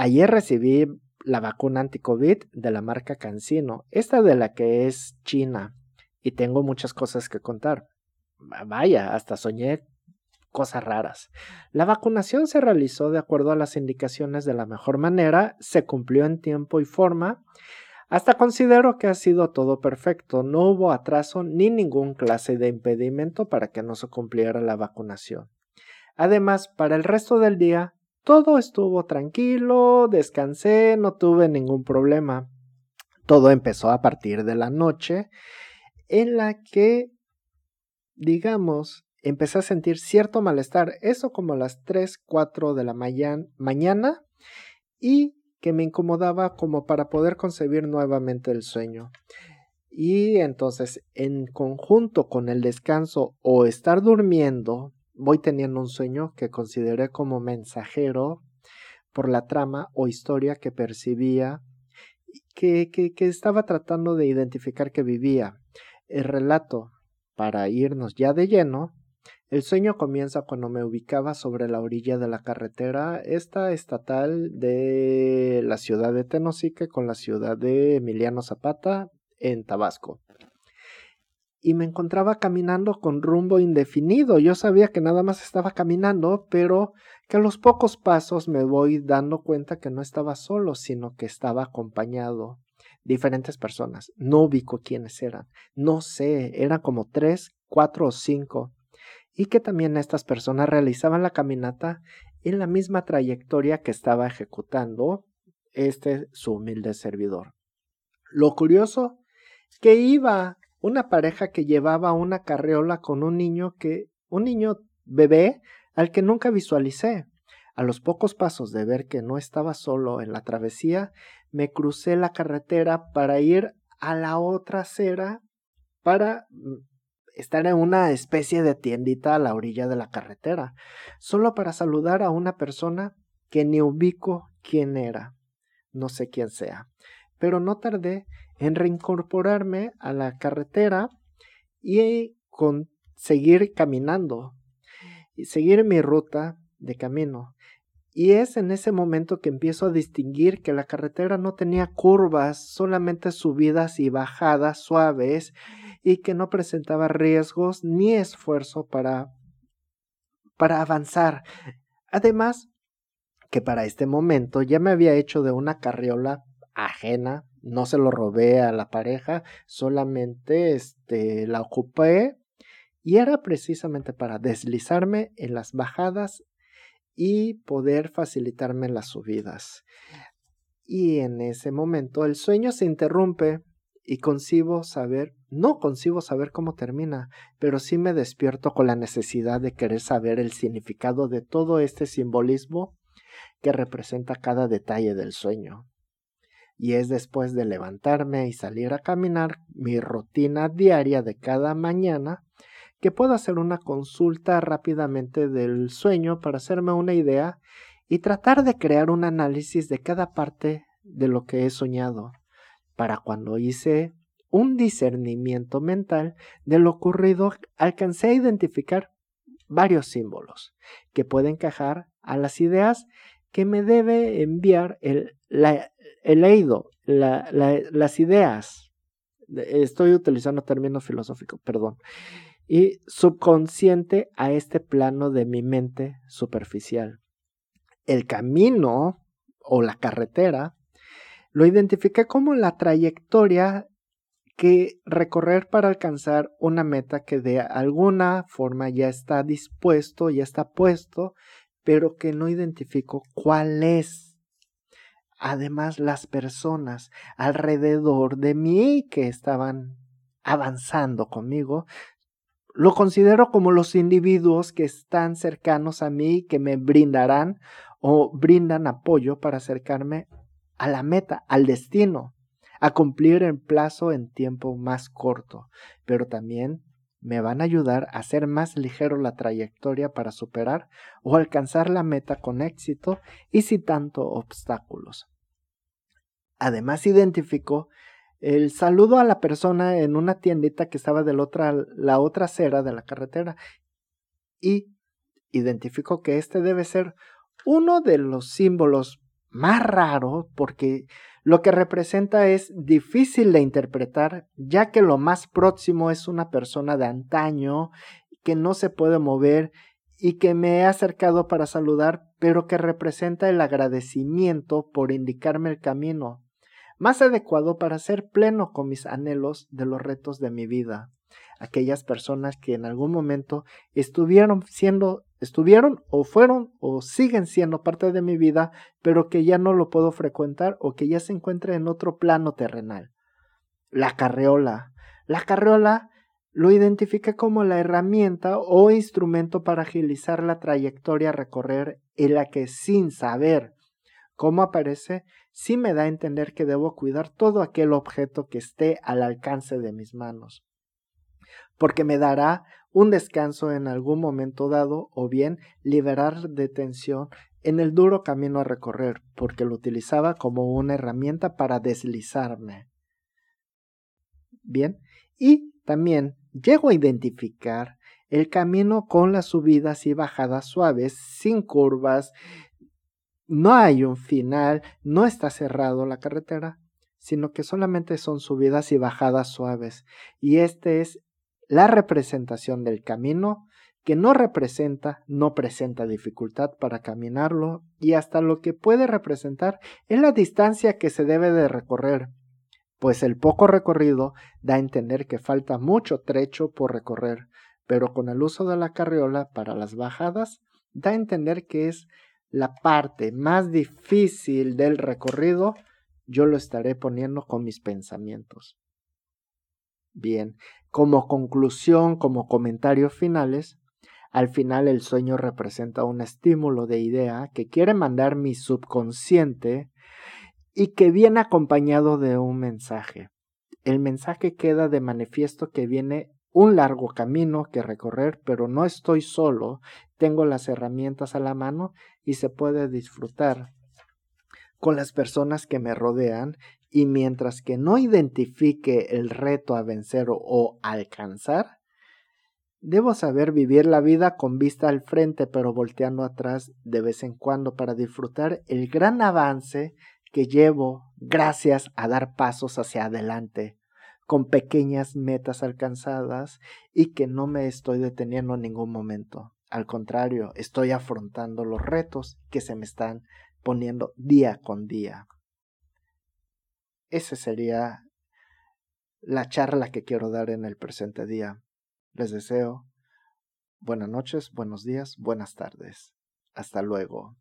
ayer recibí la vacuna anti-COVID de la marca Cancino, esta de la que es China, y tengo muchas cosas que contar. Vaya, hasta soñé cosas raras. La vacunación se realizó de acuerdo a las indicaciones de la mejor manera, se cumplió en tiempo y forma. Hasta considero que ha sido todo perfecto, no hubo atraso ni ningún clase de impedimento para que no se cumpliera la vacunación. Además, para el resto del día, todo estuvo tranquilo, descansé, no tuve ningún problema. Todo empezó a partir de la noche en la que, digamos, empecé a sentir cierto malestar, eso como a las 3, 4 de la mañana, y que me incomodaba como para poder concebir nuevamente el sueño. Y entonces, en conjunto con el descanso o estar durmiendo, voy teniendo un sueño que consideré como mensajero por la trama o historia que percibía, que, que, que estaba tratando de identificar que vivía. El relato, para irnos ya de lleno, el sueño comienza cuando me ubicaba sobre la orilla de la carretera, esta estatal de la ciudad de Tenosique con la ciudad de Emiliano Zapata en Tabasco. Y me encontraba caminando con rumbo indefinido. Yo sabía que nada más estaba caminando, pero que a los pocos pasos me voy dando cuenta que no estaba solo, sino que estaba acompañado. Diferentes personas. No ubico quiénes eran. No sé, eran como tres, cuatro o cinco y que también estas personas realizaban la caminata en la misma trayectoria que estaba ejecutando este su humilde servidor. Lo curioso que iba una pareja que llevaba una carreola con un niño que un niño bebé al que nunca visualicé. A los pocos pasos de ver que no estaba solo en la travesía, me crucé la carretera para ir a la otra acera para mm, estar en una especie de tiendita a la orilla de la carretera, solo para saludar a una persona que ni ubico quién era, no sé quién sea, pero no tardé en reincorporarme a la carretera y con seguir caminando y seguir mi ruta de camino. Y es en ese momento que empiezo a distinguir que la carretera no tenía curvas, solamente subidas y bajadas suaves y que no presentaba riesgos ni esfuerzo para, para avanzar. Además, que para este momento ya me había hecho de una carriola ajena, no se lo robé a la pareja, solamente este, la ocupé y era precisamente para deslizarme en las bajadas y poder facilitarme las subidas. Y en ese momento el sueño se interrumpe y concibo saber, no concibo saber cómo termina, pero sí me despierto con la necesidad de querer saber el significado de todo este simbolismo que representa cada detalle del sueño. Y es después de levantarme y salir a caminar mi rutina diaria de cada mañana que puedo hacer una consulta rápidamente del sueño para hacerme una idea y tratar de crear un análisis de cada parte de lo que he soñado para cuando hice un discernimiento mental de lo ocurrido, alcancé a identificar varios símbolos que pueden encajar a las ideas que me debe enviar el, el leído, las ideas. Estoy utilizando términos filosóficos, perdón. Y subconsciente a este plano de mi mente superficial. El camino o la carretera lo identifiqué como la trayectoria que recorrer para alcanzar una meta que de alguna forma ya está dispuesto, ya está puesto, pero que no identifico cuál es. Además, las personas alrededor de mí que estaban avanzando conmigo, lo considero como los individuos que están cercanos a mí, que me brindarán o brindan apoyo para acercarme a la meta, al destino, a cumplir el plazo en tiempo más corto, pero también me van a ayudar a hacer más ligero la trayectoria para superar o alcanzar la meta con éxito y sin tanto obstáculos. Además identifico el saludo a la persona en una tiendita que estaba de la otra, acera de la carretera y identifico que este debe ser uno de los símbolos más raro porque lo que representa es difícil de interpretar, ya que lo más próximo es una persona de antaño que no se puede mover y que me he acercado para saludar, pero que representa el agradecimiento por indicarme el camino, más adecuado para ser pleno con mis anhelos de los retos de mi vida. Aquellas personas que en algún momento estuvieron siendo, estuvieron o fueron o siguen siendo parte de mi vida, pero que ya no lo puedo frecuentar o que ya se encuentra en otro plano terrenal. La carreola. La carreola lo identifica como la herramienta o instrumento para agilizar la trayectoria a recorrer en la que sin saber cómo aparece, sí me da a entender que debo cuidar todo aquel objeto que esté al alcance de mis manos, porque me dará un descanso en algún momento dado o bien liberar de tensión en el duro camino a recorrer, porque lo utilizaba como una herramienta para deslizarme. Bien, y también llego a identificar el camino con las subidas y bajadas suaves, sin curvas, no hay un final, no está cerrado la carretera, sino que solamente son subidas y bajadas suaves. Y esta es la representación del camino que no representa, no presenta dificultad para caminarlo y hasta lo que puede representar es la distancia que se debe de recorrer, pues el poco recorrido da a entender que falta mucho trecho por recorrer, pero con el uso de la carriola para las bajadas da a entender que es la parte más difícil del recorrido, yo lo estaré poniendo con mis pensamientos. Bien, como conclusión, como comentarios finales, al final el sueño representa un estímulo de idea que quiere mandar mi subconsciente y que viene acompañado de un mensaje. El mensaje queda de manifiesto que viene un largo camino que recorrer, pero no estoy solo, tengo las herramientas a la mano y se puede disfrutar con las personas que me rodean y mientras que no identifique el reto a vencer o alcanzar, debo saber vivir la vida con vista al frente pero volteando atrás de vez en cuando para disfrutar el gran avance que llevo gracias a dar pasos hacia adelante con pequeñas metas alcanzadas y que no me estoy deteniendo en ningún momento. Al contrario, estoy afrontando los retos que se me están poniendo día con día. Esa sería la charla que quiero dar en el presente día. Les deseo buenas noches, buenos días, buenas tardes. Hasta luego.